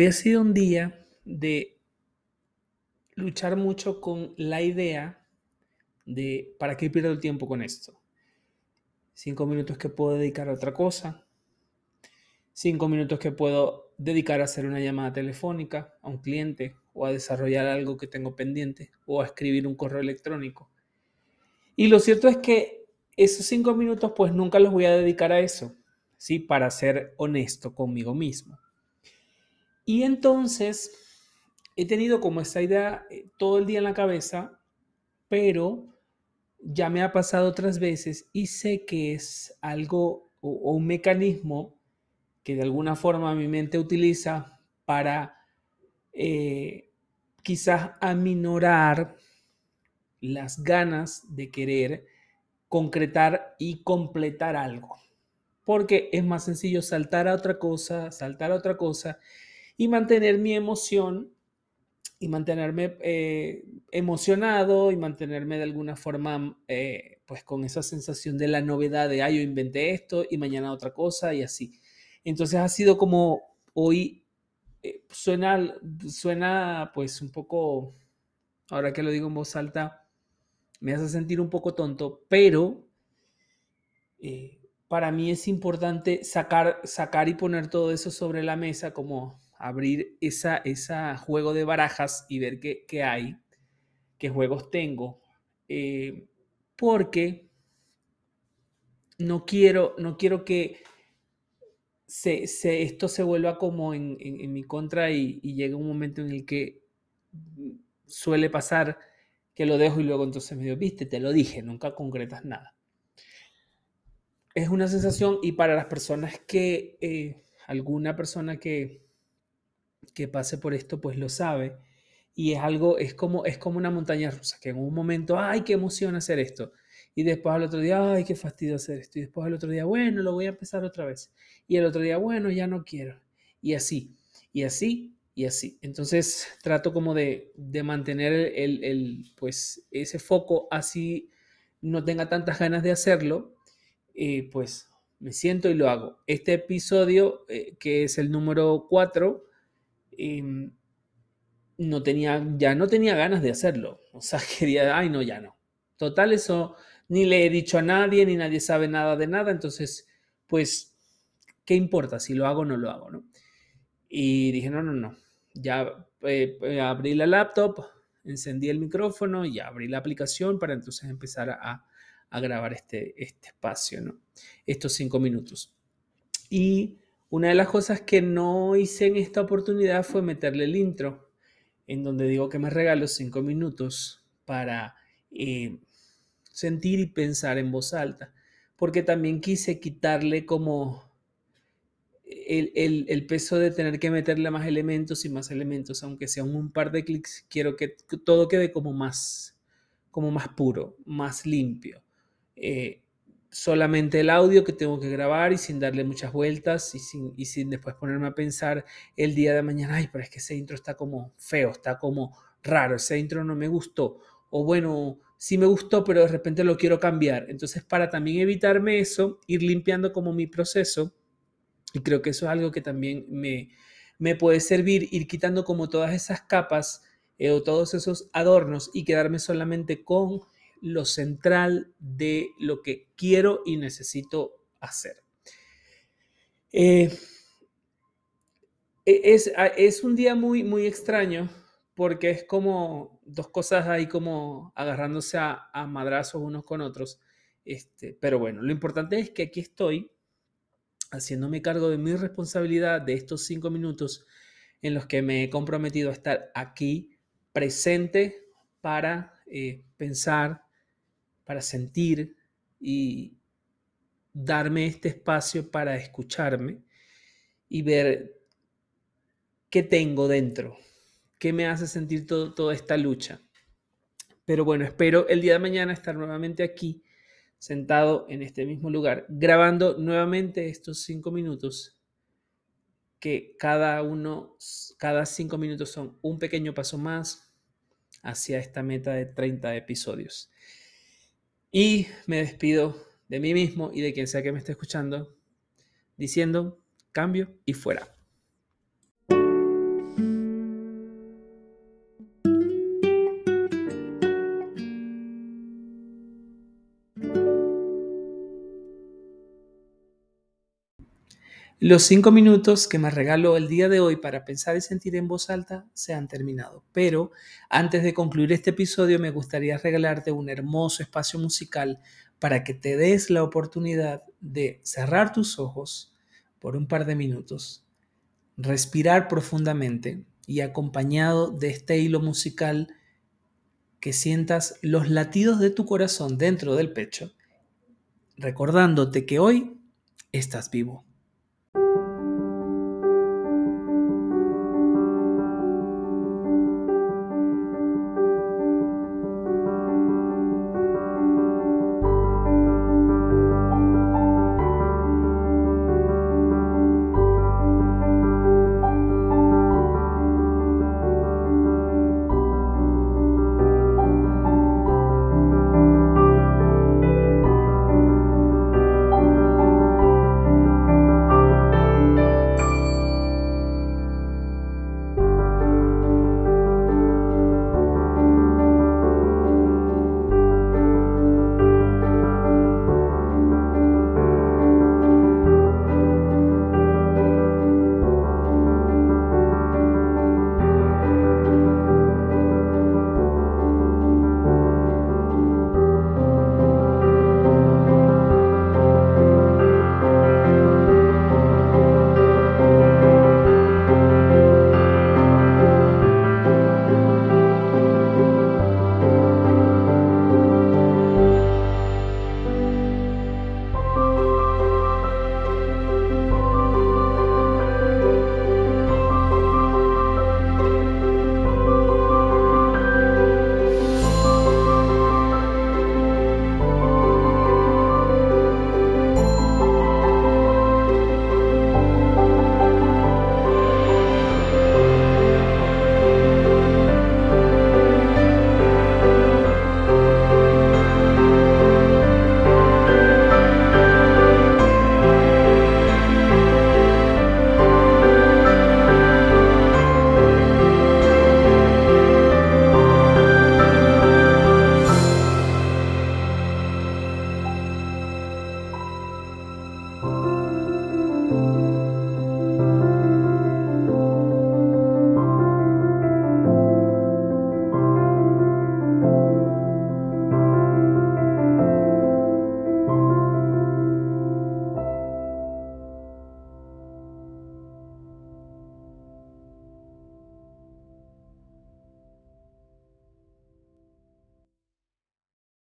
Hoy ha sido un día de luchar mucho con la idea de para qué pierdo el tiempo con esto. Cinco minutos que puedo dedicar a otra cosa. Cinco minutos que puedo dedicar a hacer una llamada telefónica a un cliente o a desarrollar algo que tengo pendiente o a escribir un correo electrónico. Y lo cierto es que esos cinco minutos pues nunca los voy a dedicar a eso, ¿sí? Para ser honesto conmigo mismo. Y entonces he tenido como esa idea eh, todo el día en la cabeza, pero ya me ha pasado otras veces y sé que es algo o, un mecanismo que de alguna forma mi mente utiliza para eh, quizás aminorar las ganas de querer concretar y completar algo. Porque es más sencillo saltar a otra cosa, saltar a otra cosa y mantener mi emoción y mantenerme eh, emocionado y mantenerme de alguna forma eh, pues con esa sensación de la novedad de, ah, yo inventé esto y mañana otra cosa y así. Entonces ha sido como hoy eh, suena, suena pues un poco, ahora que lo digo en voz alta, me hace sentir un poco tonto, pero para mí es importante sacar, sacar y poner todo eso sobre la mesa como abrir esa, esa juego de barajas y ver qué, hay, qué juegos tengo, eh, porque no quiero, no quiero que se, esto se vuelva como en, mi contra y, y llegue un momento en el que suele pasar que lo dejo y luego entonces me digo, viste, te lo dije, nunca concretas nada. Es una sensación y para las personas que, eh, alguna persona que que pase por esto pues lo sabe. Y es algo, es como, es como una montaña rusa, que en un momento, ay, qué emoción hacer esto, y después al otro día, ay, qué fastidio hacer esto, y después al otro día, bueno, lo voy a empezar otra vez, y el otro día, bueno, ya no quiero, y así, y así, y así. Entonces trato como de, de mantener el, el, pues, ese foco así no tenga tantas ganas de hacerlo, eh, pues me siento y lo hago. Este episodio, eh, que es el número 4, Em, no tenía, ya no tenía ganas de hacerlo. O sea, quería, ay, no, ya no. Total, eso ni le he dicho a nadie, ni nadie sabe nada de nada. Entonces, pues, ¿qué importa si lo hago o no lo hago? ¿no? Y dije, no, no, no. Ya eh, eh, abrí la laptop, encendí el micrófono y abrí la aplicación para entonces empezar a, grabar este, este espacio. Estos cinco minutos. Y una de las cosas que no hice en esta oportunidad fue meterle el intro, en donde digo que me regalo cinco minutos para eh, sentir y pensar en voz alta, porque también quise quitarle como el, peso de tener que meterle más elementos y más elementos, aunque sean un par de clics, quiero que todo quede como más, como más puro, más limpio. Eh, solamente el audio que tengo que grabar y sin darle muchas vueltas y sin, y sin después ponerme a pensar el día de mañana, ay, pero es que ese intro está como feo, está como raro, ese intro no me gustó. O bueno, sí me gustó, pero de repente lo quiero cambiar. Entonces, para también evitarme eso, ir limpiando como mi proceso, y creo que eso es algo que también me, me puede servir, ir quitando como todas esas capas eh, o todos esos adornos y quedarme solamente con lo central de lo que quiero y necesito hacer. Eh, e-, es, es, un día muy, muy extraño porque es como dos cosas ahí como agarrándose a, madrazos unos con otros. Este, pero bueno, lo importante es que aquí estoy haciéndome cargo de mi responsabilidad de estos cinco minutos en los que me he comprometido a estar aquí presente para eh, pensar, para sentir y darme este espacio para escucharme y ver qué tengo dentro, qué me hace sentir toda esta lucha. Pero bueno, espero el día de mañana estar nuevamente aquí, sentado en este mismo lugar, grabando nuevamente estos cinco minutos, que cada uno, cada cinco minutos son un pequeño paso más hacia esta meta de 30 episodios. Y me despido de mí mismo y de quien sea que me esté escuchando, diciendo cambio y fuera. Los cinco minutos que me regaló el día de hoy para pensar y sentir en voz alta se han terminado. Pero antes de concluir este episodio me gustaría regalarte un hermoso espacio musical para que te des la oportunidad de cerrar tus ojos por un par de minutos, respirar profundamente y acompañado de este hilo musical que sientas los latidos de tu corazón dentro del pecho, recordándote que hoy estás vivo.